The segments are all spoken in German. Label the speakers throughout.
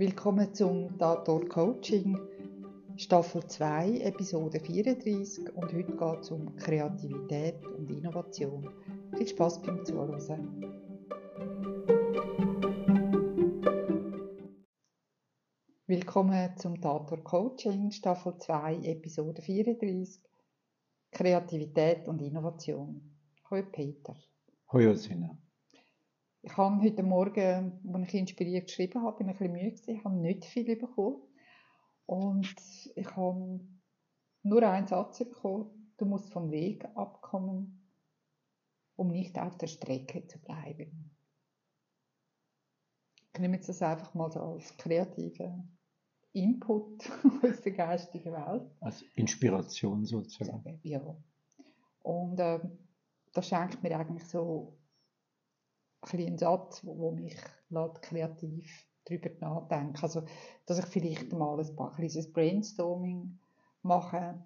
Speaker 1: Willkommen zum Dator Coaching Staffel 2, Episode 34 und heute geht es um Kreativität und Innovation. Viel Spaß beim Zuhören. Willkommen zum Dator Coaching Staffel 2, Episode 34 Kreativität und Innovation. Hallo Peter.
Speaker 2: Hallo Sina.
Speaker 1: Ich habe heute Morgen, als ich inspiriert geschrieben habe, bin ich ein bisschen müde gewesen, habe nicht viel bekommen. Und ich habe nur einen Satz bekommen, du musst vom Weg abkommen, um nicht auf der Strecke zu bleiben. Ich nehme jetzt das einfach mal so als kreativen Input aus der geistigen Welt.
Speaker 2: Als Inspiration sozusagen.
Speaker 1: Ja. Und äh, das schenkt mir eigentlich so ein, Satz, wo mich lässt, kreativ darüber nachdenken. Also, dass ich vielleicht mal ein paar kleines Brainstorming mache,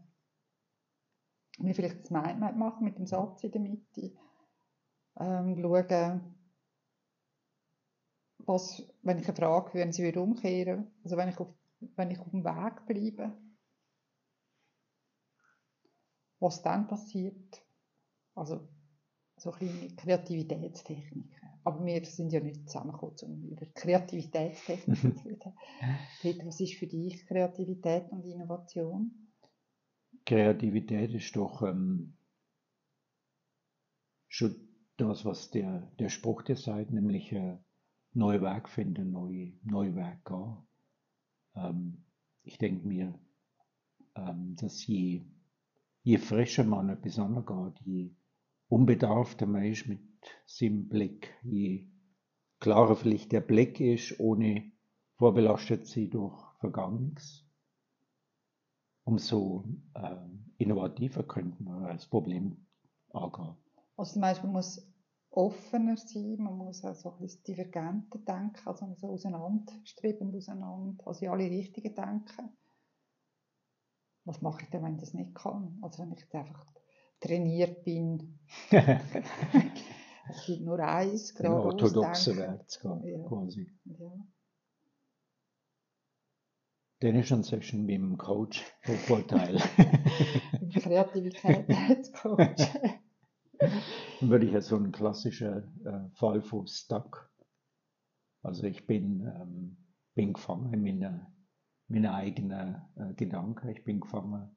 Speaker 1: mir vielleicht das Mindmap machen mit dem Satz in der Mitte, ähm, schauen, was, wenn ich eine Frage, wenn sie wieder umkehren, also wenn ich auf, wenn ich auf dem Weg bleibe, was dann passiert. Also so kleine Kreativitätstechniken. Aber wir sind ja nicht zusammengekommen, um über Kreativitätstechniken zu reden. Peter, was ist für dich Kreativität und Innovation?
Speaker 2: Kreativität ist doch ähm, schon das, was der, der Spruch dir sagt, nämlich äh, neue Weg finden, neue, neue Weg gehen. Ähm, ich denke mir, ähm, dass je, je frischer man etwas angeht, je unbedarfter man ist mit seinem Blick, je klarer vielleicht der Blick ist, ohne vorbelastet sie durch Vergangenes, umso äh, innovativer könnte man das Problem angehen.
Speaker 1: Also zum Beispiel man muss offener sein, man muss auch so ein bisschen divergenter denken, also so auseinanderstrebend auseinander, also in alle Richtungen denken. Was mache ich denn, wenn ich das nicht kann? Also wenn ich jetzt einfach trainiert bin. es gibt nur eins,
Speaker 2: gerade orthodoxen zu gehen, ja. quasi. Ja. Dann ist Session mit dem Coach von Vorteil.
Speaker 1: Kreativitätscoach.
Speaker 2: Dann würde ich ja so einen klassischen äh, Fall von Stuck. Also ich bin, ähm, bin gefangen in meinen meine eigenen äh, Gedanken, ich bin gefangen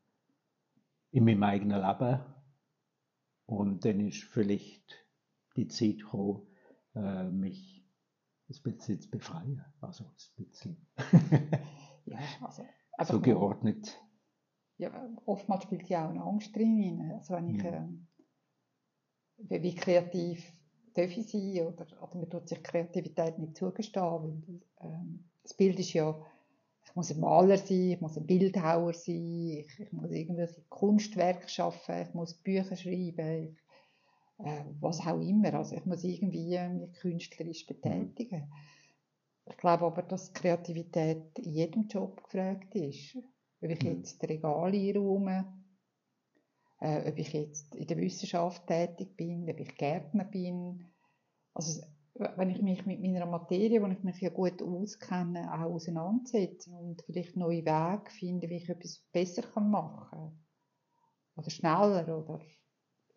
Speaker 2: in meinem eigenen Leben und dann ist vielleicht die Zeit gekommen, äh, mich ein bisschen zu befreien. Also ein bisschen.
Speaker 1: ja, also,
Speaker 2: so geordnet.
Speaker 1: Ja, oftmals spielt ja auch eine Angst drin. Also wenn ich, ja. äh, wie kreativ darf ich sein oder, oder mir tut sich Kreativität nicht zugestehen, weil ähm, das Bild ist ja ich muss ein Maler sein, ich muss ein Bildhauer sein, ich, ich muss irgendwelche Kunstwerke schaffen, ich muss Bücher schreiben, ich, äh, was auch immer. Also ich muss irgendwie mich künstlerisch betätigen. Ich glaube aber, dass Kreativität in jedem Job gefragt ist. Ob ich mhm. jetzt Regal einräume, äh, ob ich jetzt in der Wissenschaft tätig bin, ob ich Gärtner bin. Also wenn ich mich mit meiner Materie, wo ich mich ja gut auskenne, auch auseinandersetze und vielleicht neue Wege finde, wie ich etwas besser machen kann. Oder schneller oder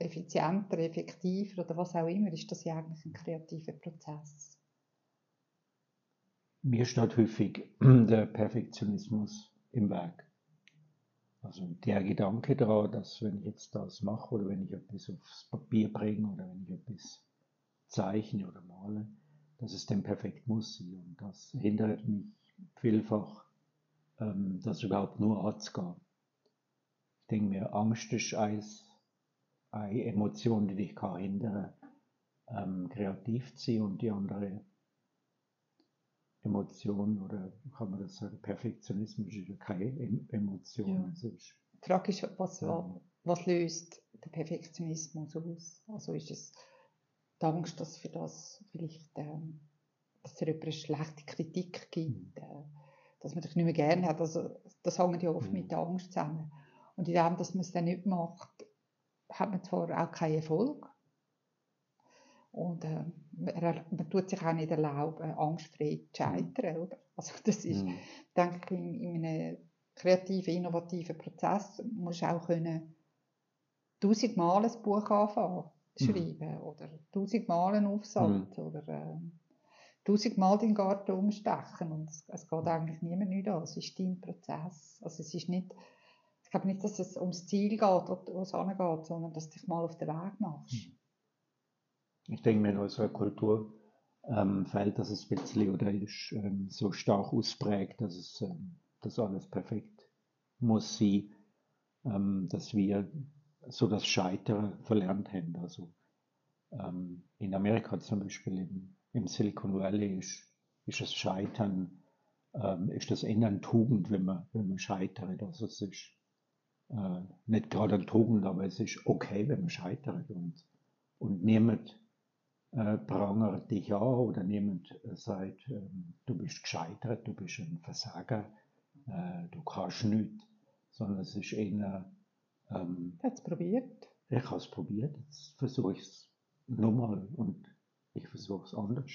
Speaker 1: effizienter, effektiver oder was auch immer, ist das ja eigentlich ein kreativer Prozess.
Speaker 2: Mir steht häufig der Perfektionismus im Weg. Also der Gedanke daran, dass wenn ich jetzt das mache oder wenn ich etwas aufs Papier bringe oder wenn ich etwas zeichne oder male, dass es denn perfekt muss sein. Und das hindert mich vielfach, ähm, das überhaupt nur anzugehen. Ich denke mir, Angst ist eins, eine Emotion, die dich kann hindern ähm, kreativ zu sein und die andere Emotion, oder kann man das sagen, Perfektionismus ist ja keine Emotion. Ja.
Speaker 1: Also ist, die Frage ist, was, ähm, was löst der Perfektionismus aus? Also ist es die Angst, dass für das vielleicht, ähm, dass es über eine schlechte Kritik gibt, mhm. äh, dass man dich nicht mehr gerne hat. Also, das hängt ja oft mhm. mit der Angst zusammen. Und in dem, dass man es dann nicht macht, hat man zwar auch keinen Erfolg. Und äh, man, man tut sich auch nicht erlauben, angstfrei zu scheitern. Oder? Also das ist,
Speaker 2: Mhm.
Speaker 1: denke ich, in, in einem kreativen, innovativen Prozess musst du auch können tausendmal ein Buch anfangen zu
Speaker 2: Mhm.
Speaker 1: schreiben oder tausendmal einen Aufsatz oder ähm, tausendmal den Garten umstechen und es, es geht eigentlich niemand nicht an. Es ist dein Prozess. Also es ist nicht, ich glaube nicht, dass es ums Ziel geht, wo es angeht, sondern dass du dich mal auf den Weg machst.
Speaker 2: Ich denke mir, in unserer Kultur ähm, fällt das ein bisschen oder ist ähm, so stark ausprägt, dass es ähm, dass alles perfekt muss sein, ähm, dass wir so das Scheitern verlernt haben. Also ähm, in Amerika zum Beispiel im, im Silicon Valley ist, ist das Scheitern, ähm, ist das eine Tugend, wenn man, wenn man scheitert. Also es ist äh, nicht gerade eine Tugend, aber es ist okay, wenn man scheitert und, und niemand äh, prangert dich an oder niemand äh, sagt, ähm, du bist gescheitert, du bist ein Versager, äh, du kannst nichts, sondern es ist eher, ähm,
Speaker 1: Ich habe es probiert.
Speaker 2: ich habe es probiert, jetzt versuche ich es nochmal und ich versuche es anders.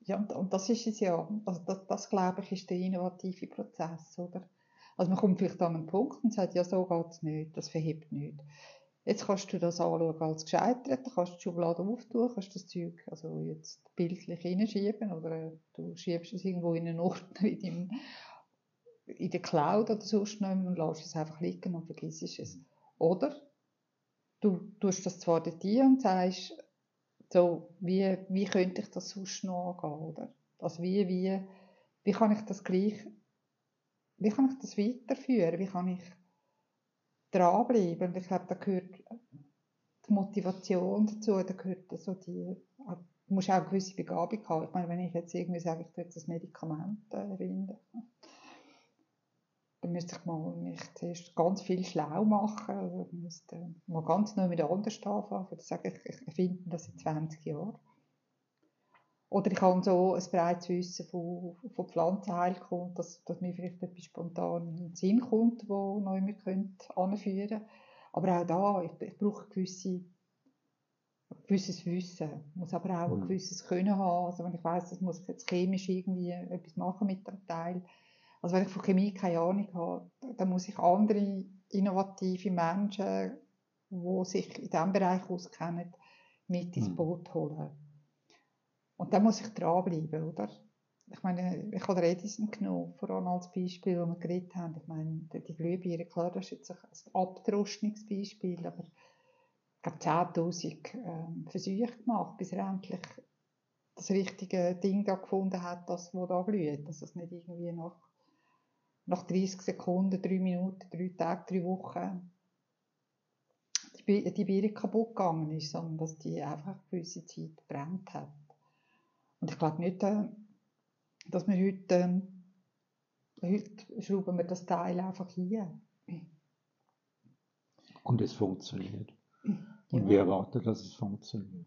Speaker 1: Ja, und, und das ist es ja. Also das, das, glaube ich, ist der innovative Prozess, oder? Also man kommt vielleicht an einen Punkt und sagt, ja, so geht es nicht, das verhebt nicht. Jetzt kannst du das anschauen als gescheitert, dann kannst du die Schublade auftun, kannst das Zeug also jetzt bildlich hineinschieben oder äh, du schiebst es irgendwo in einen Ordner in, deinem, in der Cloud oder sonst noch und lässt es einfach liegen und vergisst es. Oder du tust das zwar ein und sagst, so, wie, wie könnte ich das sonst noch angehen, oder? Also wie, wie, wie kann ich das gleich, wie kann ich das weiterführen, wie kann ich dranbleiben? Und ich glaube, da gehört die Motivation dazu, da gehört so die, du musst auch eine gewisse Begabung haben. Ich meine, wenn ich jetzt irgendwie sage, ich tue jetzt ein Medikament äh, erfinden, dann müsste ich mal mich zuerst ganz viel schlau machen, also ich müsste mal ganz neu mit anders anfangen, oder sagen, ich, ich erfinde das in 20 Jahren. Oder ich habe so ein breites Wissen von, von Pflanzenheilkunde, dass, dass mir vielleicht etwas spontan in den Sinn kommt, wo neu mit anführen könnte. Aber auch da, ich, ich brauche gewisse, ein gewisses Wissen. Ich muss aber auch ein gewisses Können haben. Also wenn ich weiss, das muss ich jetzt chemisch irgendwie etwas machen mit dem Teil. Also wenn ich von Chemie keine Ahnung habe, dann muss ich andere innovative Menschen, die sich in diesem Bereich auskennen, mit ins Boot holen. Und dann muss ich dranbleiben, oder? Ich meine, ich habe Edison genommen, vor allem als Beispiel, wo wir geredet haben. Ich meine, die Glühbirne, klar, das ist jetzt ein Abtrostungsbeispiel, aber ich habe 10'000 ähm, Versuche gemacht, bis er endlich das richtige Ding da gefunden hat, das, wo da glüht. Dass es nicht irgendwie nach, nach 30 Sekunden, 3 Minuten, 3 Tage, 3 Wochen die, die Birne kaputt gegangen ist, sondern dass die einfach eine gewisse Zeit brennt hat. Und ich glaube nicht, dass wir heute, heute schrauben wir das Teil einfach hier.
Speaker 2: Und es funktioniert. Und ja. wir erwarten, dass es funktioniert.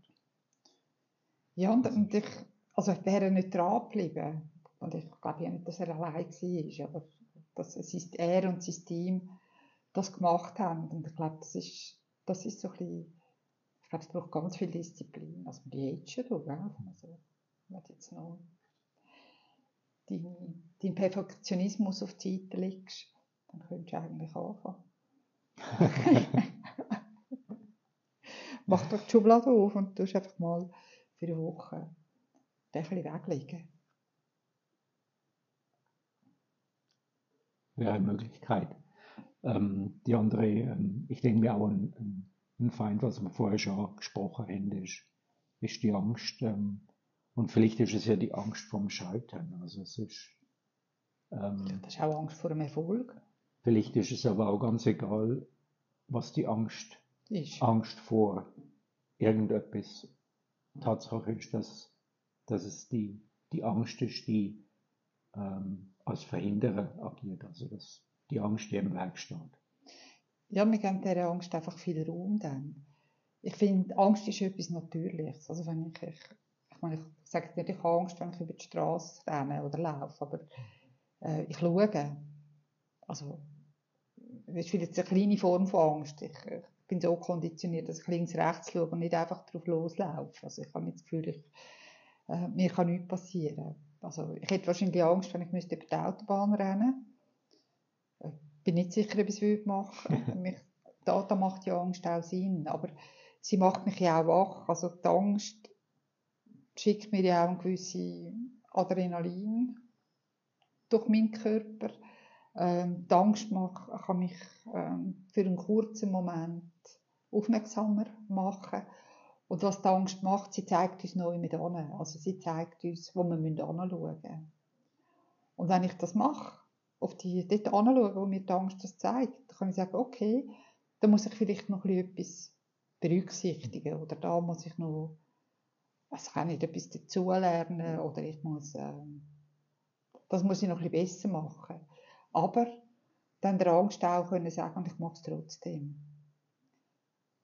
Speaker 1: Ja, und, und ich, also ich wäre nicht dran geblieben. Und ich glaube ja nicht, dass er allein war, aber dass es ist er und sein Team das gemacht haben. Und ich glaube, das ist, das ist so ein bisschen, ich glaube, es braucht ganz viel Disziplin. Also die Agen, du, gell? Also, wenn du jetzt noch deinen dein Perfektionismus auf die Seite legst, dann könntest du eigentlich anfangen. Mach doch die Schublade auf und tust einfach mal für eine Woche ein bisschen weglegen.
Speaker 2: Wäre eine Möglichkeit. Ähm, die andere, ähm, ich denke mir auch ein, ein Feind, was wir vorher schon gesprochen haben, ist, ist die Angst. Ähm, und vielleicht ist es ja die Angst vom Scheitern. Also es ist,
Speaker 1: ähm, das ist auch Angst vor dem Erfolg.
Speaker 2: Vielleicht ist es aber auch ganz egal, was die Angst
Speaker 1: ist.
Speaker 2: Angst vor irgendetwas. Tatsache ist, dass, dass es die, die Angst ist, die ähm, als Verhinderer agiert. Also dass die Angst, die im Weg steht.
Speaker 1: Ja, wir geben dieser Angst einfach viel Raum dann. Ich finde, Angst ist etwas Natürliches. Also wenn ich, ich, ich meine, ich sage nicht, ich habe Angst, wenn ich über die Straße renne oder laufe, aber äh, ich schaue. Also, das ist vielleicht eine kleine Form von Angst. Ich, ich bin so konditioniert, dass ich links, rechts schaue und nicht einfach drauf loslaufe. Also ich habe nicht das Gefühl, ich, äh, mir kann nichts passieren. Also ich hätte wahrscheinlich Angst, wenn ich müsste über die Autobahn rennen Ich äh, bin nicht sicher, ob ich es würde machen mich, da, macht die Angst auch Sinn, aber sie macht mich ja auch wach. Also die Angst schickt mir ja auch eine gewisse Adrenalin durch meinen Körper. Ähm, die Angst macht, kann mich ähm, für einen kurzen Moment aufmerksamer machen. Und was die Angst macht, sie zeigt uns neu mit an. Also sie zeigt uns, wo wir anschauen müssen. Und wenn ich das mache, auf die dort anschauen, wo mir die Angst das zeigt, dann kann ich sagen, okay, da muss ich vielleicht noch etwas berücksichtigen oder da muss ich noch, was kann ich etwas dazulernen oder ich muss, ähm, das muss ich noch ein bisschen besser machen. Aber dann der Angst auch können sagen, und ich mache es trotzdem.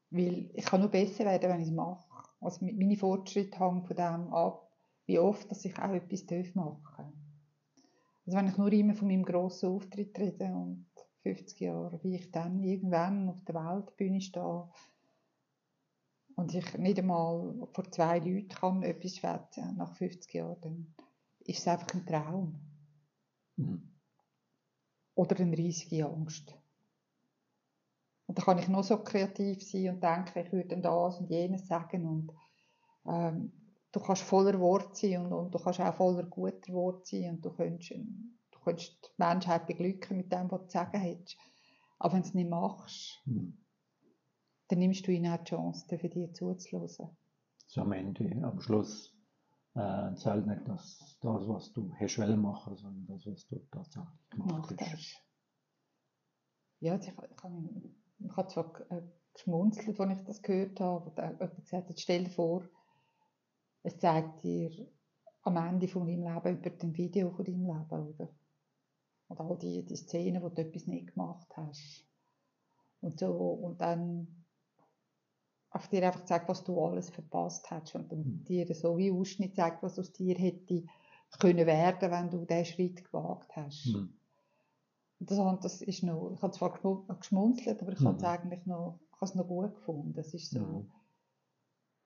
Speaker 1: Weil ich kann nur besser werden, wenn ich es mache. Also meine Fortschritte hängen von dem ab, wie oft dass ich auch etwas machen darf. Also wenn ich nur immer von meinem grossen Auftritt rede und 50 Jahre, wie ich dann irgendwann auf der Weltbühne stehe und ich nicht einmal vor zwei Leuten kann etwas schwätzen nach 50 Jahren, dann ist es einfach ein Traum. Mhm. Oder eine riesige Angst. Und da kann ich noch so kreativ sein und denken, ich würde das und jenes sagen und ähm, du kannst voller Wort sein und, und, du kannst auch voller guter Wort sein und du kannst, du kannst die Menschheit beglücken mit dem, was du zu sagen hast. Aber wenn du es nicht machst, mhm. Dann nimmst du ihnen auch die Chance, für dich zuzulassen.
Speaker 2: So am Ende, am Schluss äh, zählt nicht das, das, was du hast machen, sondern das, was du tatsächlich gemacht hast.
Speaker 1: Ja, ich, ich, ich habe zwar äh, geschmunzelt, als ich das gehört habe, aber jemand gesagt hat, stell dir vor, es zeigt dir am Ende von deinem Leben über ein Video von deinem Leben, oder? Und all die, die Szenen, wo du etwas nicht gemacht hast. Und so, und dann auf dir einfach zeigt, was du alles verpasst hast und dann mhm. dir so wie Ausschnitt zeigt, was aus dir hätte können werden, wenn du diesen Schritt gewagt hast. Mhm. Das, das ist noch, ich habe zwar geschmunzelt, aber ich mhm. habe es eigentlich noch, ich habe es noch gut gefunden. Das ist so, mhm.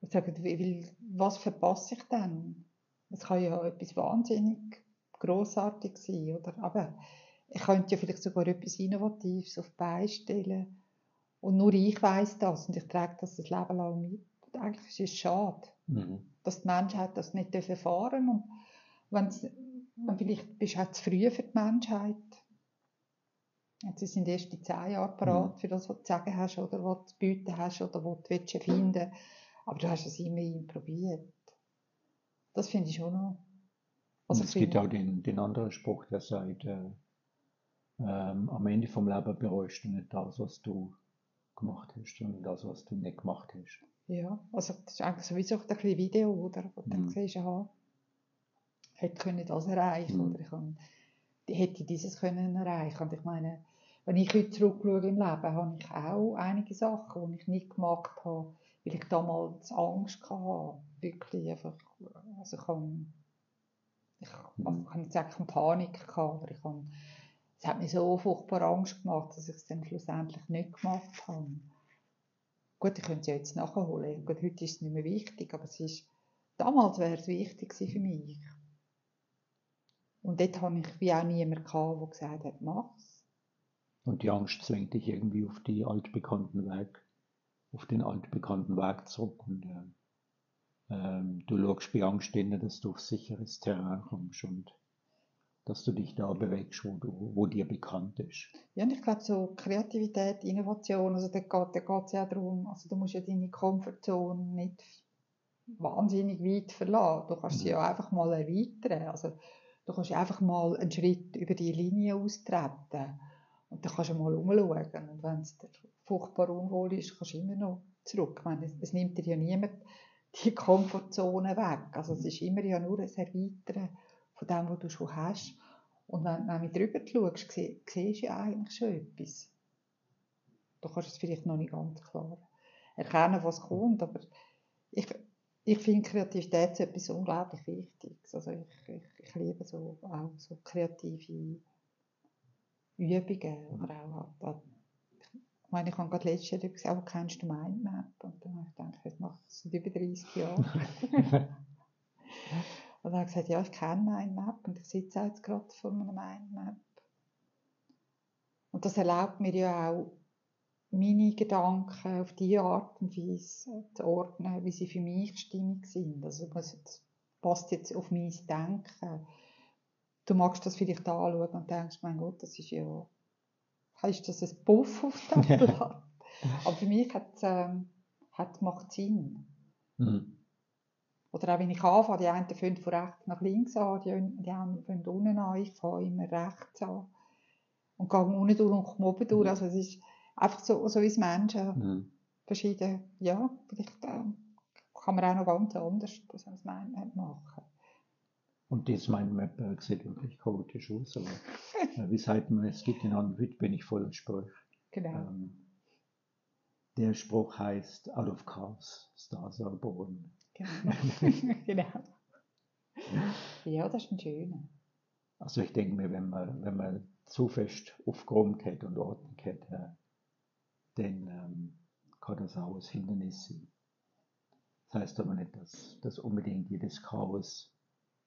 Speaker 1: ich sage, weil, was verpasse ich denn? Es kann ja etwas wahnsinnig grossartig sein, oder? Aber ich könnte ja vielleicht sogar etwas Innovatives auf die Beine stellen. Und nur ich weiß das und ich trage das das Leben lang mit. Eigentlich ist es schade, mhm. dass die Menschheit das nicht erfahren Und wenn vielleicht bist du auch zu früh für die Menschheit Jetzt sind erst die zehn Jahre parat mhm. für das, was du zu sagen hast oder was du zu bieten hast oder was du willst finden Aber du hast es immerhin probiert. Das finde ich schon noch.
Speaker 2: Also es gibt auch den, den anderen Spruch, der sagt, äh, ähm, am Ende vom Leben bereust du nicht das, was du gemacht hast, sondern das, was du nicht gemacht hast.
Speaker 1: Ja, also das ist eigentlich sowieso ein bisschen Video, oder? Wo du mhm. dann siehst, aha, hätte das erreichen mhm. oder ich kann, hätte dieses können erreichen. Und ich meine, wenn ich heute zurückschaue im Leben, habe ich auch einige Sachen, die ich nicht gemacht habe, weil ich damals Angst hatte. Wirklich einfach, also ich habe, ich, also ich kann nicht sagen, ich habe Panik gehabt, aber ich habe, es hat mir so furchtbar Angst gemacht, dass ich es dann schlussendlich nicht gemacht habe. Gut, ich könnte es ja jetzt nachholen. Gut, heute ist es nicht mehr wichtig, aber es ist, damals wäre es wichtig für mich. Und dort hatte ich wie auch niemanden, der gesagt hat, mach's.
Speaker 2: Und die Angst zwängt dich irgendwie auf die altbekannten Weg, auf den altbekannten Weg zurück. Und äh, ähm, du schaust bei Angst hin, dass du auf sicheres Terrain kommst und dass du dich da bewegst, wo, du, wo dir bekannt ist.
Speaker 1: Ja, und ich glaube, so Kreativität, Innovation, also da geht es ja darum, also du musst ja deine Komfortzone nicht wahnsinnig weit verlassen. Du kannst sie ja einfach mal erweitern. Also du kannst einfach mal einen Schritt über die Linie austreten und dann kannst du mal umschauen. Und wenn es dir furchtbar unwohl ist, kannst du immer noch zurück. Ich meine, es nimmt dir ja niemand die Komfortzone weg. Also es ist immer ja nur ein Erweitern von dem, was du schon hast. Und wenn, du drüber schaust, sie, siehst du ja eigentlich schon etwas. Du kannst es vielleicht noch nicht ganz klar erkennen, was kommt, aber ich, ich finde Kreativität etwas unglaublich Wichtiges. Also ich, ich, ich liebe so, auch so kreative Übungen oder auch Ich meine, ich habe gerade letztes Jahr gesagt, aber kennst du Mindmap? Und dann habe ich gedacht, das macht das seit über 30 Jahren. und dann habe ich gesagt, ja, ich kenne Mindmap und ich sitze jetzt gerade vor einem Mindmap. Und das erlaubt mir ja auch, meine Gedanken auf die Art und Weise zu ordnen, wie sie für mich stimmig sind. Also das passt jetzt auf mein Denken. Du magst das vielleicht anschauen und denkst, mein Gott, das ist ja, ist das ein Puff auf dem Blatt? Aber für mich hat es ähm, hat, macht Sinn. Mhm. Oder auch wenn ich anfange, die einen fangen von rechts nach links an, die, die anderen fangen unten an, ich fange immer rechts an und gehe unten durch und komme oben durch. Mhm. Also es ist einfach so, so wie es Menschen mhm. verschieden, ja, vielleicht äh, kann man auch noch ganz anders das als Mindmap machen.
Speaker 2: Und das Mindmap äh, sieht wirklich chaotisch aus, aber äh, wie sagt man, es gibt in einem Wit bin ich voller Sprüche.
Speaker 1: Genau. Ähm,
Speaker 2: der Spruch heißt, out of chaos, stars are born.
Speaker 1: Genau. genau. Ja, das ist ein schöner.
Speaker 2: Also ich denke mir, wenn man, wenn man zu fest aufgeräumt hat und Ordnung hat, äh, dann ähm, kann das auch ein Hindernis sein. Das heißt aber nicht, dass, dass unbedingt jedes Chaos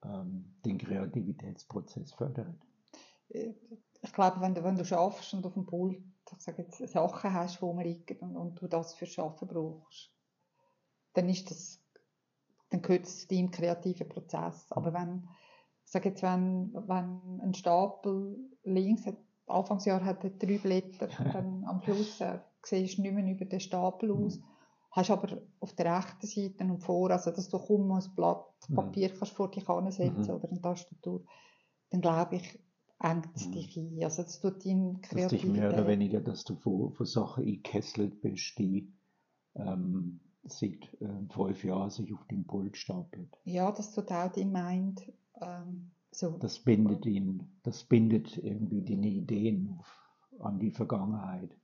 Speaker 2: ähm, den Kreativitätsprozess fördert.
Speaker 1: Ich glaube, wenn du, wenn du schaffst und auf dem Pult ich sage jetzt, Sachen hast, die liegen und, und du das für Schaffen brauchst, dann ist das, dann gehört es zu deinem kreativen Prozess. Aber wenn, ich sage jetzt, wenn, wenn ein Stapel links hat, Anfangsjahr hat er drei Blätter, dann am Schluss äh, siehst du nicht mehr über den Stapel aus. Hast aber auf der rechten Seite und vor, also dass du kaum ein Blatt mhm. Papier kannst vor dich ansetzen mhm. oder eine Tastatur, dann glaube ich, engt es mhm. dich ein. Also das tut dein
Speaker 2: Kreativität... Dass dich mehr oder weniger, dass du von, von Sachen eingekesselt bist, die ähm, seit äh, fünf Jahren sich auf dem Pult stapeln.
Speaker 1: Ja, das tut auch dein Mind ähm, so.
Speaker 2: Das bindet ihn, das bindet irgendwie deine Ideen auf, an die Vergangenheit.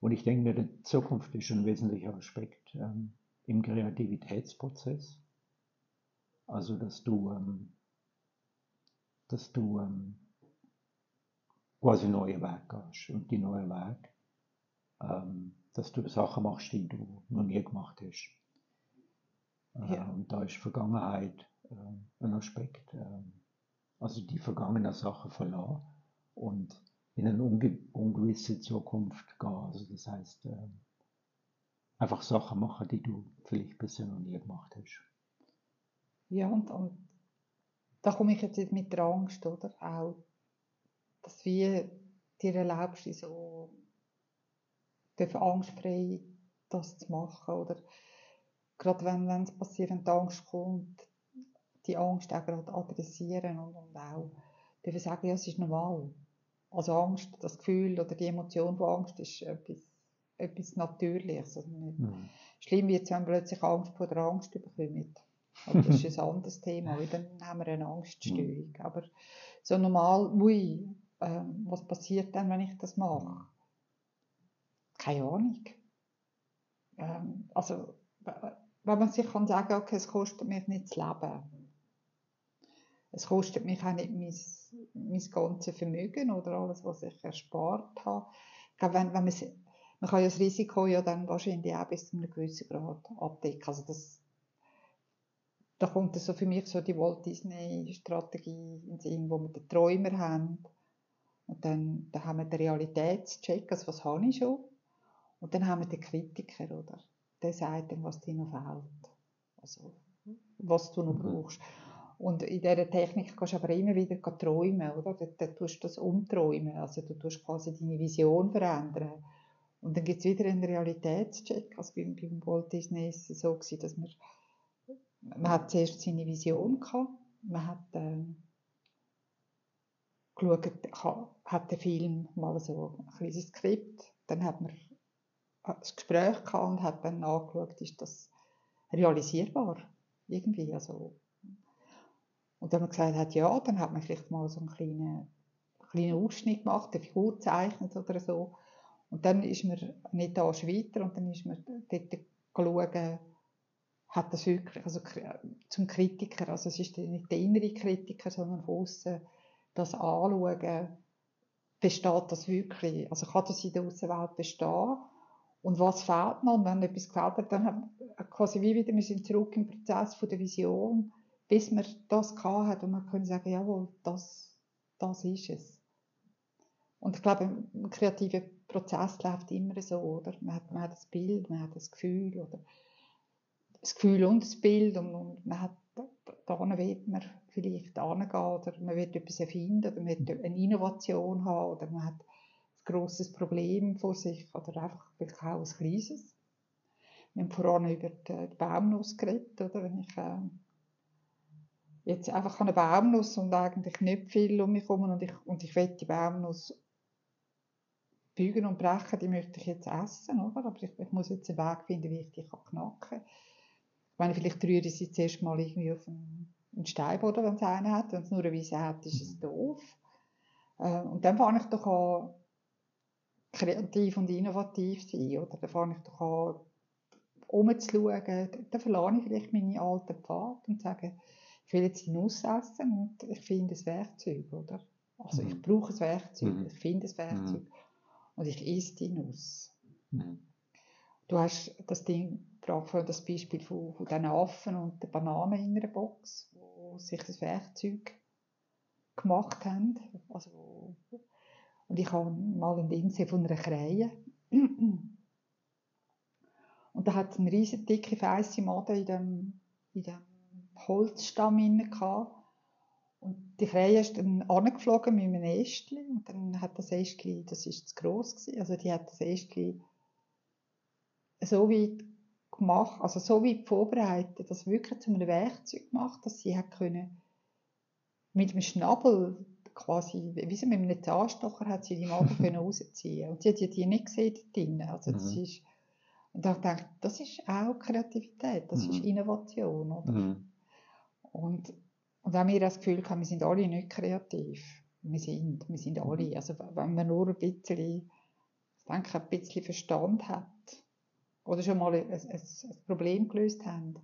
Speaker 2: Und ich denke mir, die Zukunft ist ein wesentlicher Aspekt ähm, im Kreativitätsprozess. Also, dass du, ähm, dass du ähm, quasi neue Wege gehst. Und die neuen Wege, ähm, dass du Sachen machst, die du noch nie gemacht hast. Äh, ja. Und da ist Vergangenheit äh, ein Aspekt. Äh, also die vergangenen Sachen verlassen und in eine unge ungewisse Zukunft gehen. Also das heißt, äh, einfach Sachen machen, die du vielleicht bisher noch nie gemacht hast.
Speaker 1: Ja, und, und da komme ich jetzt mit der Angst, oder? Auch, dass wir dir erlaubst, so angstfrei das zu machen. Oder gerade wenn es passiert, wenn die Angst kommt, die Angst auch gerade adressieren und, und auch dürfen sagen, ja, es ist normal. Also Angst, das Gefühl oder die Emotion von Angst ist etwas, etwas Natürliches. Also mhm. Schlimm wird es, wenn man plötzlich Angst vor der Angst bekommt. Aber das ist ein anderes Thema, weil dann haben wir eine Angststörung. Mhm. Aber so normal, ui, äh, was passiert dann, wenn ich das mache? Keine Ahnung. Ähm, also, wenn man sich kann sagen, okay, es kostet mich nicht das Leben. Es kostet mich auch nicht mein mein ganzes Vermögen oder alles, was ich erspart habe. Ich glaube, wenn, wenn man, kann ja das Risiko ja dann wahrscheinlich auch bis zu einem gewissen Grad abdecken. Also das, da kommt so für mich so die Walt Disney Strategie in Sinn, wo wir den Träumer haben und dann, dann haben wir den Realitätscheck, also was habe ich schon und dann haben wir den Kritiker, oder? Der sagt dann, was dir noch fehlt. Also, was du noch mhm. brauchst. Und in dieser Technik kannst du aber immer wieder träumen, oder? Da, da tust du das umträumen, also du tust quasi deine Vision verändern. Und dann gibt es wieder einen Realitätscheck. Also beim, beim Walt Disney ist es so gewesen, dass man, man hat zuerst seine Vision gehabt, man hat äh, geschaut, hat den Film mal so ein kleines Skript, dann hat man das Gespräch gehabt und hat dann angeschaut, ist das realisierbar irgendwie, also und wenn man gesagt hat, ja, dann hat man vielleicht mal so einen kleinen, kleinen Ausschnitt gemacht, eine Figur gezeichnet oder so. Und dann ist man nicht da weiter und dann ist man dort schauen, hat das wirklich, also zum Kritiker, also es ist nicht der innere Kritiker, sondern von außen das anschauen, besteht das wirklich? Also kann das in der Außenwelt bestehen? Und was fehlt noch? Und wenn etwas gefällt hat, dann haben quasi wie wieder, wir sind zurück im Prozess von der Vision, bis wir das gehabt hat und wir können sagen, jawohl, das, das ist es. Und ich glaube, ein kreativer Prozess läuft immer so, oder? Man hat, man hat das Bild, man hat das Gefühl, oder? Das Gefühl und das Bild und, und man hat, da will man vielleicht hingehen, oder man will etwas erfinden, oder man will eine Innovation haben, oder man hat grosses Problem vor sich, oder einfach vielleicht auch ein kleines. Wir haben vorhin über die Baumnuss geredet, oder? Wenn ich, äh, jetzt einfach eine Baumnuss und eigentlich nicht viel um mich herum und ich, und ich will die Baumnuss bügen und brechen, die möchte ich jetzt essen, oder? Aber ich, ich muss jetzt einen Weg finden, wie ich die knacken kann. Ich meine, vielleicht rühre ich sie zuerst mal irgendwie auf einen, einen Steinboden, wenn es einen hat. Wenn es nur eine Wiese hat, ist es doof. Äh, und dann fange ich doch an, kreativ und innovativ sein, oder? Dann fange ich doch an, umzuschauen. Dann verlasse ich vielleicht meine alten Pfade und sage, ich will jetzt die Nuss essen und ich finde ein Werkzeug, oder? Also ich mhm. brauche ein Werkzeug, mhm. ich finde ein Werkzeug. Mhm und ich esse die Nuss. Mhm. Du hast das Ding das Beispiel von, von den Affen und der Banane in einer Box, wo sich das Werkzeug gemacht haben. Also, und ich habe mal ein Ding von einer Krähe. Und da hat es eine riesige dicke, feisse Made in dem, in dem Holzstamm gehabt. Und die Krähe ist dann angeflogen mit einem Ästchen und dann hat das Ästchen, das ist zu gross gewesen, also die hat das Ästchen so weit gemacht, also so weit vorbereitet, dass wirklich zu einem Werkzeug gemacht, dass sie hat können mit dem Schnabel quasi, wie sie mit einem Zahnstocher hat sie die Magen können rausziehen und sie hat die nicht gesehen drin, also das mhm. ist und da dachte ich, das ist auch Kreativität, das mhm. ist Innovation, oder? Mhm. Und und wenn wir das Gefühl haben, wir sind alle nicht kreativ, wir sind, wir sind alle, mhm. also wenn man nur ein bisschen, ich denke, ein bisschen Verstand hat oder schon mal ein, ein, ein Problem gelöst haben,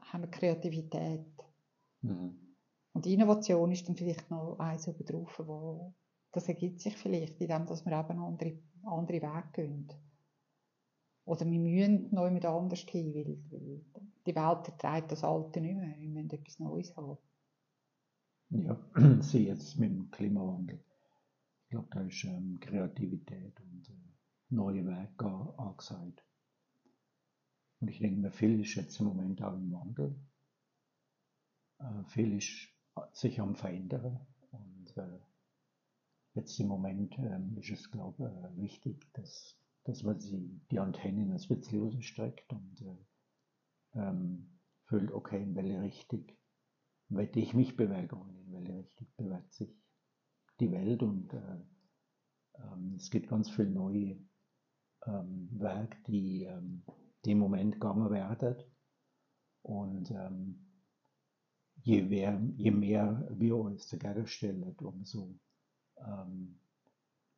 Speaker 1: haben wir Kreativität. Mhm. Und Innovation ist dann vielleicht noch eins oben drauf, wo das ergibt sich vielleicht, indem dass wir eben andere, andere Wege gehen. Oder wir müssen noch jemand anders hin, weil, weil die Welt erträgt das Alte nicht mehr. Wir müssen etwas Neues haben.
Speaker 2: Ja, sie jetzt mit dem Klimawandel. Ich glaube, da ist ähm, Kreativität und äh, neue Wege angesagt. Und ich denke mir, viel ist jetzt im Moment auch im Wandel. Äh, viel ist sich am Verändern. Und äh, jetzt im Moment ähm, ist es, glaube ich, äh, wichtig, dass dass man die, die Antennen ein bisschen rausstreckt und äh, ähm, fühlt, okay, in welche Richtung werde ich mich bewegen und in welche Richtung bewegt sich die Welt und äh, ähm, es gibt ganz viele neue ähm, Werke, die, ähm, die im Moment gegangen werden und ähm, je, mehr, je mehr wir uns dagegen stellen, umso, ähm,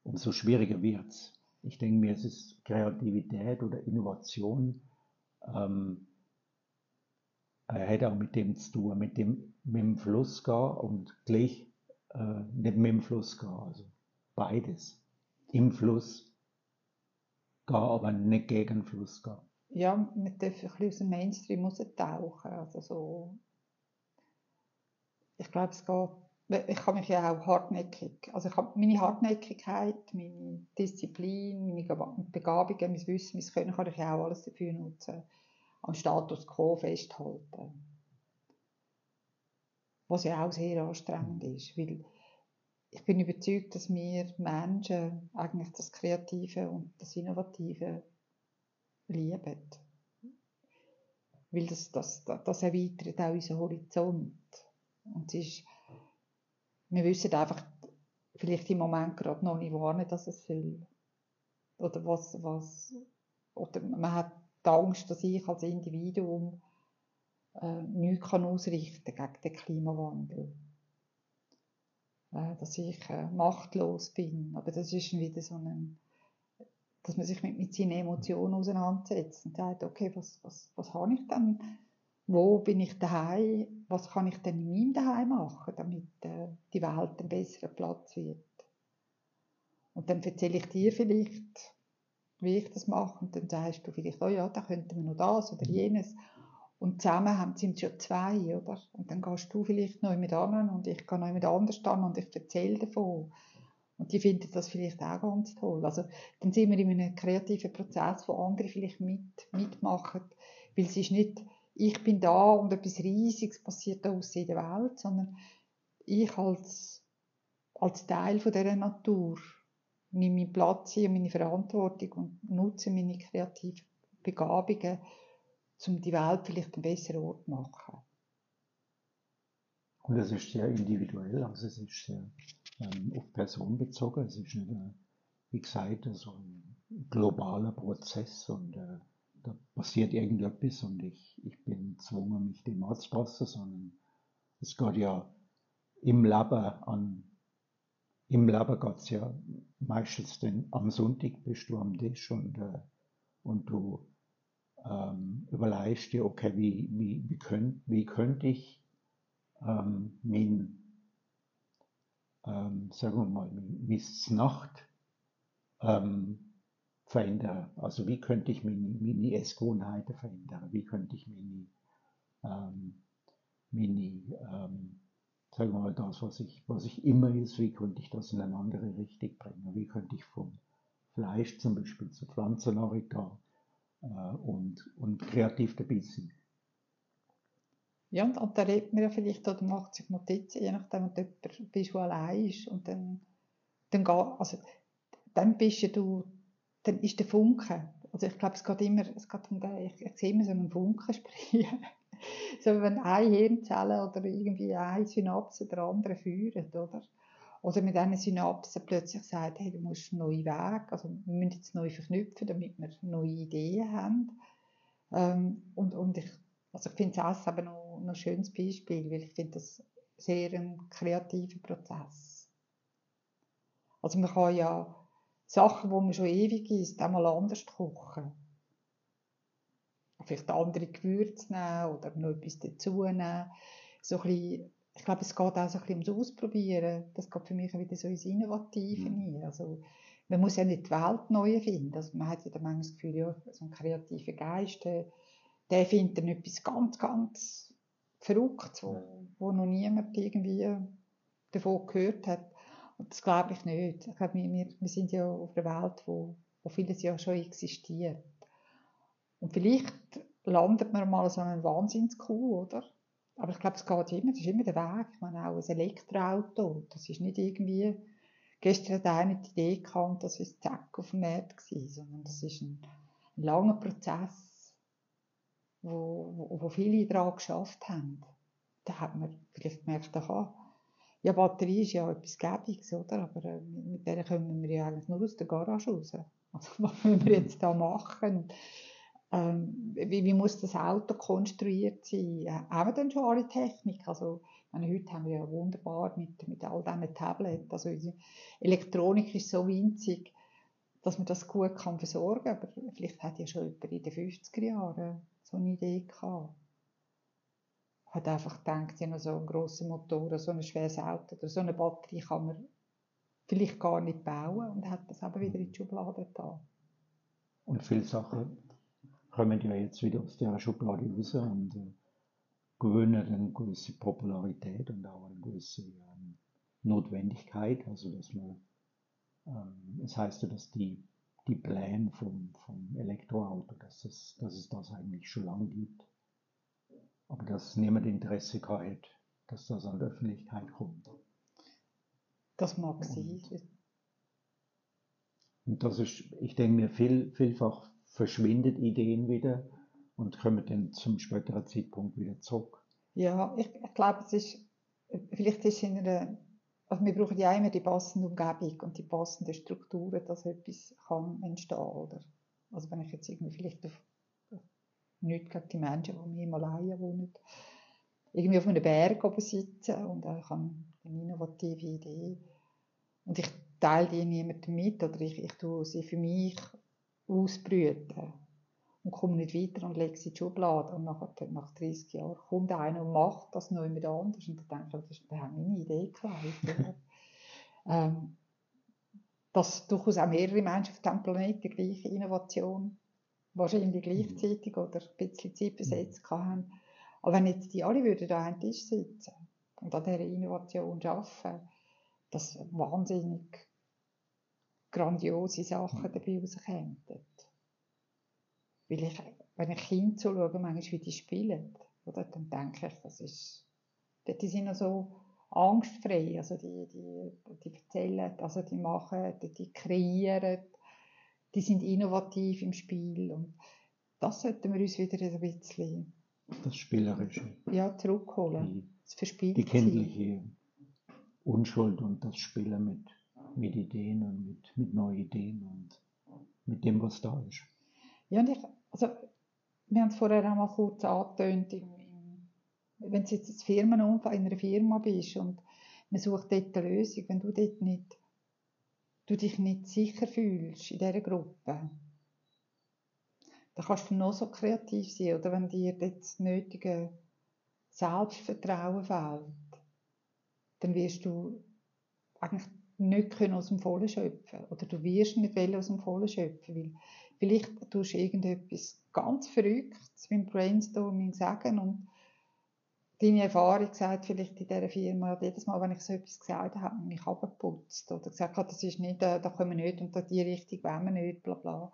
Speaker 2: umso schwieriger wird es ich denke mir, es ist Kreativität oder Innovation. Ähm, er hat auch mit dem zu tun, mit dem, mit dem Fluss gehen und gleich äh, nicht mit dem Fluss gehen. Also beides. Im Fluss gehen, aber nicht gegen den Fluss gehen.
Speaker 1: Ja, man darf ein bisschen aus dem Mainstream raustauchen. Also so, ich glaube, es geht ich habe mich ja auch hartnäckig, also ich habe meine Hartnäckigkeit, meine Disziplin, meine Begabungen, mein Wissen, mein Können, kann ich auch alles dafür nutzen, am Status quo festhalten. Was ja auch sehr anstrengend ist, weil ich bin überzeugt, dass wir Menschen eigentlich das Kreative und das Innovative lieben. Weil das, das, das erweitert auch unseren Horizont. Und es ist wir wissen einfach vielleicht im Moment gerade noch nicht, wohin dass es soll. Oder was, was, oder man hat die Angst, dass ich als Individuum äh, nichts kann ausrichten gegen den Klimawandel. Äh, dass ich äh, machtlos bin. Aber das ist wieder so ein, dass man sich mit, mit seinen Emotionen auseinandersetzt und sagt, okay, was, was, was habe ich denn wo bin ich daheim, was kann ich denn in meinem Daheim machen, damit äh, die Welt ein besserer Platz wird. Und dann erzähle ich dir vielleicht, wie ich das mache. Und dann sagst du vielleicht, oh ja, da könnten wir noch das oder jenes. Und zusammen haben, sind es schon zwei, oder? Und dann gehst du vielleicht noch mit anderen und ich gehe noch mit anders an und ich erzähle davon. Und die finden das vielleicht auch ganz toll. Also, dann sind wir in einem kreativen Prozess, wo andere vielleicht mit, mitmachen. Weil es ist nicht, ich bin da und etwas Riesiges passiert da in der Welt, sondern ich als, als Teil von dieser Natur nehme meinen Platz und meine Verantwortung und nutze meine kreativen Begabungen, um die Welt vielleicht einen besseren Ort zu machen.
Speaker 2: Und es ist sehr individuell, also es ist sehr ähm, auf Person bezogen. Es ist nicht, wie gesagt, so ein globaler Prozess und äh, da passiert irgendetwas und ich, ich bin gezwungen, mich dem anzupassen, sondern es geht ja im Leben an, im Leben geht es ja meistens dann am Sonntag bist du am Tisch und, äh, und du ähm, überlegst dir, okay, wie, wie, wie, könnt, wie könnte ich ähm, mein ähm, sagen wir mal, Missnacht ähm, verändern. Also wie könnte ich meine, meine Essgewohnheiten verändern? Wie könnte ich meine, ähm, meine ähm, sagen wir mal, das, was ich, was ich immer ist, wie könnte ich das in eine andere Richtung bringen? Wie könnte ich vom Fleisch zum Beispiel zu Pflanzennahrung gehen äh, und, und kreativ dabei sein?
Speaker 1: Ja, und, und da redet man ja vielleicht oder macht sich Notizen, je nachdem, ob jemand bist, der allein ist. Und dann, dann, also, dann bist du, dann ist der Funke. Also ich glaube, es geht immer, es geht um den, ich, ich sehe immer so einen Funken sprechen. so wenn eine Hirnzelle oder irgendwie eine Synapse der andere führt, oder? Oder mit diesen Synapsen plötzlich sagt, hey, du musst einen neuen Weg, also wir müssen jetzt neu verknüpfen, damit wir neue Ideen haben. Ähm, und, und ich also ich finde das aber noch, noch ein schönes Beispiel, weil ich finde das sehr ein kreativer Prozess. Also man kann ja Sachen, wo man schon ewig ist, auch mal anders kochen. Vielleicht andere Gewürze nehmen oder noch etwas dazu nehmen. So ein bisschen, ich glaube, es geht auch so ein bisschen ums Ausprobieren. Das geht für mich wieder so ins Innovative mhm. Also, man muss ja nicht die Welt neu erfinden. Also man hat ja manchmal das Gefühl, ja, so ein kreativer Geist, der findet dann etwas ganz, ganz Verrücktes, wo, wo noch niemand irgendwie davon gehört hat. Und das glaube ich nicht. Ich glaube, wir, wir sind ja auf einer Welt, wo, wo vieles ja schon existiert. Und vielleicht landet man mal so einen Wahnsinnskuh, oder? Aber ich glaube, es geht immer, das ist immer der Weg. Ich meine, auch ein Elektroauto, das ist nicht irgendwie, gestern hat einer die Idee gehabt, das ist zack auf dem Markt gewesen, sondern das ist ein, ein langer Prozess wo, wo, wo viele daran geschafft haben. Da hat man vielleicht gemerkt, aha, ja, Batterie ist ja etwas Gäbiges, oder? Aber äh, mit der kommen wir ja eigentlich nur aus der Garage raus. Also, was müssen wir jetzt da machen? Ähm, wie, wie, muss das Auto konstruiert sein? Äh, haben wir dann schon alle Technik? Also, meine, heute haben wir ja wunderbar mit, mit all diesen Tablets. Also, unsere Elektronik ist so winzig, dass man das gut kann versorgen kann. Aber vielleicht hat ja schon jemand in den 50er Jahren so eine Idee gehabt. Hat einfach gedacht, ja, so einen grossen Motor, so ein schweres Auto oder so eine Batterie kann man vielleicht gar nicht bauen und hat das aber wieder in die Schublade getan.
Speaker 2: Und viele Sachen kommen ja jetzt wieder aus dieser Schublade raus und äh, gewinnen eine gewisse Popularität und auch eine gewisse ähm, Notwendigkeit. Also, dass man, ähm, es heißt ja, dass die die Pläne vom, vom Elektroauto, dass es, dass es das eigentlich schon lange gibt. Aber dass niemand Interesse hat, dass das an die Öffentlichkeit kommt.
Speaker 1: Das mag sein.
Speaker 2: Und das ist, ich denke mir, viel, vielfach verschwindet Ideen wieder und kommen dann zum späteren Zeitpunkt wieder zurück.
Speaker 1: Ja, ich, ich glaube, es ist, vielleicht ist in einer also wir brauchen ja immer die passende Umgebung und die passenden Strukturen, dass etwas kann entstehen oder also wenn ich jetzt irgendwie vielleicht auf, nicht gegen die Menschen, die im Himalaya wohnen, irgendwie auf einem Berg oben sitzen und ich habe eine innovative Idee und ich teile die niemandem mit oder ich, ich tue sie für mich ausbrüten und komme nicht weiter und lege sie in die Schublade. Und nach, nach 30 Jahren kommt einer und macht das noch jemand anders. Und dann denke ich, das ist meine Idee geklaut. ähm, dass durchaus auch mehrere Menschen auf diesem Planeten die gleiche Innovation wahrscheinlich gleichzeitig oder ein bisschen Zeit besetzt haben. Aber wenn jetzt die alle würden da an Tisch sitzen und an dieser Innovation arbeiten, dass wahnsinnig grandiose Sachen dabei rauskommen. Weil ich, wenn ich Kinder zuschaue, manchmal wie die spielen, oder, dann denke ich, das ist, die sind noch so angstfrei, also die, die, die erzählen, also die machen, die, die kreieren, die sind innovativ im Spiel und das sollten wir uns wieder ein bisschen
Speaker 2: das Spielerische.
Speaker 1: Ja, zurückholen.
Speaker 2: Die,
Speaker 1: das Verspielt
Speaker 2: die kindliche Unschuld und das Spielen mit, mit Ideen und mit, mit neuen Ideen und mit dem, was da ist.
Speaker 1: Ja, und ich, also, wir haben es vorher auch mal kurz angetönt, im, im, wenn du jetzt Firmenumfeld in einer Firma bist und man sucht dort eine Lösung, wenn du dort nicht, du dich nicht sicher fühlst in dieser Gruppe, dann kannst du noch so kreativ sein, oder? Wenn dir das nötige Selbstvertrauen fehlt, dann wirst du eigentlich nicht können aus dem Vollen schöpfen. Oder du wirst nicht aus dem Vollen schöpfen, weil vielleicht tust du irgendetwas ganz Verrücktes beim Brainstorming sagen und deine Erfahrung sagt vielleicht in dieser Firma, jedes Mal, wenn ich so etwas gesagt habe, mich abgeputzt oder gesagt habe, das ist nicht, da können wir nicht und die Richtung wollen wir nicht, bla bla.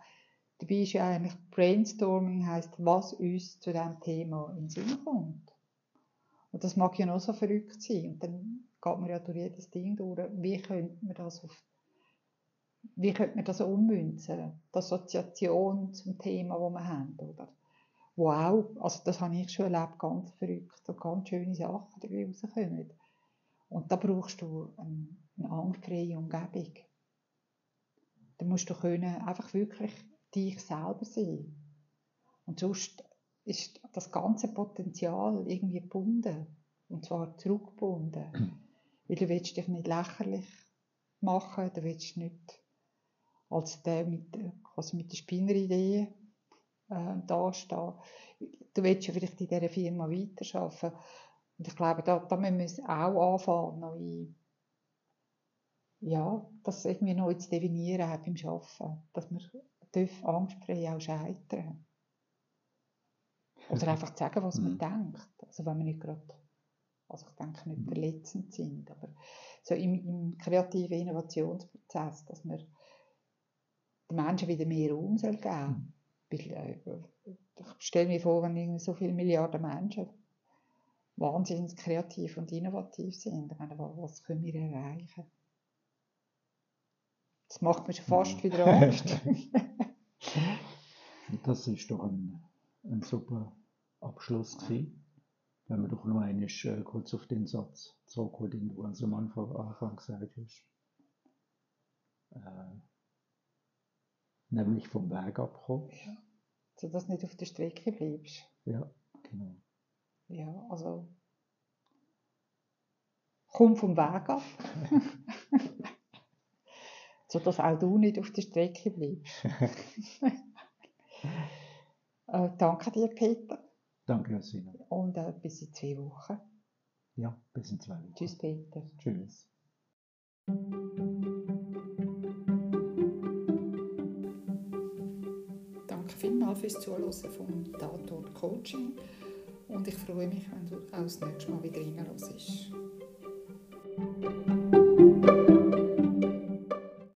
Speaker 1: Dabei ist ja eigentlich Brainstorming heisst, was uns zu diesem Thema in den Sinn kommt. Und das mag ja noch so verrückt sein. Und dann geht man ja durch jedes Ding durch. Wie könnte man das auf, wie könnte man das ummünzen? Die Assoziation zum Thema, das wir haben, oder? Wow, also das habe ich schon erlebt, ganz verrückt und ganz schöne Sachen dabei rauskommen. Und da brauchst du eine, eine angstfreie Umgebung. Da musst du können einfach wirklich dich selber sein. Und sonst ist das ganze Potenzial irgendwie gebunden. Und zwar zurückgebunden. Weil du willst dich nicht lächerlich machen, du willst nicht als der mit, quasi mit der Spinneridee äh, dastehen. Du willst ja vielleicht in dieser Firma weiterarbeiten. Und ich glaube, da, da müssen wir auch anfangen, neue, ja, das irgendwie neu zu definieren beim Arbeiten. Dass wir darf angstfrei auch scheitern. Oder einfach sagen, was man mhm. denkt. Also wenn man nicht gerade, also ich denke, nicht mhm. verletzend sind, aber so im, im kreativen Innovationsprozess, dass man den Menschen wieder mehr Raum soll geben Äh, ich stelle mir vor, wenn so viele Milliarden Menschen wahnsinnig kreativ und innovativ sind, ich meine, was können wir erreichen? Das macht mir schon fast wieder Angst.
Speaker 2: das ist doch ein, ein super Abschluss gewesen. Wenn wir doch noch einmal äh, kurz auf den Satz zurückholen, den du also am Anfang, Anfang gesagt hast. Äh, nämlich vom Weg abkommen.
Speaker 1: Ja. So dass du nicht auf der Strecke bleibst.
Speaker 2: Ja, genau.
Speaker 1: Ja, also komm vom Weg ab. so dass auch du nicht auf der Strecke bleibst. äh, danke dir, Peter.
Speaker 2: Danke, Jasina.
Speaker 1: Und äh, bis in zwei Wochen.
Speaker 2: Ja, bis in zwei Wochen.
Speaker 1: Tschüss, Peter.
Speaker 2: Tschüss.
Speaker 1: Vielmals fürs Zuhören vom Tatort Coaching und ich freue mich, wenn du auch das nächste Mal wieder reinhörst.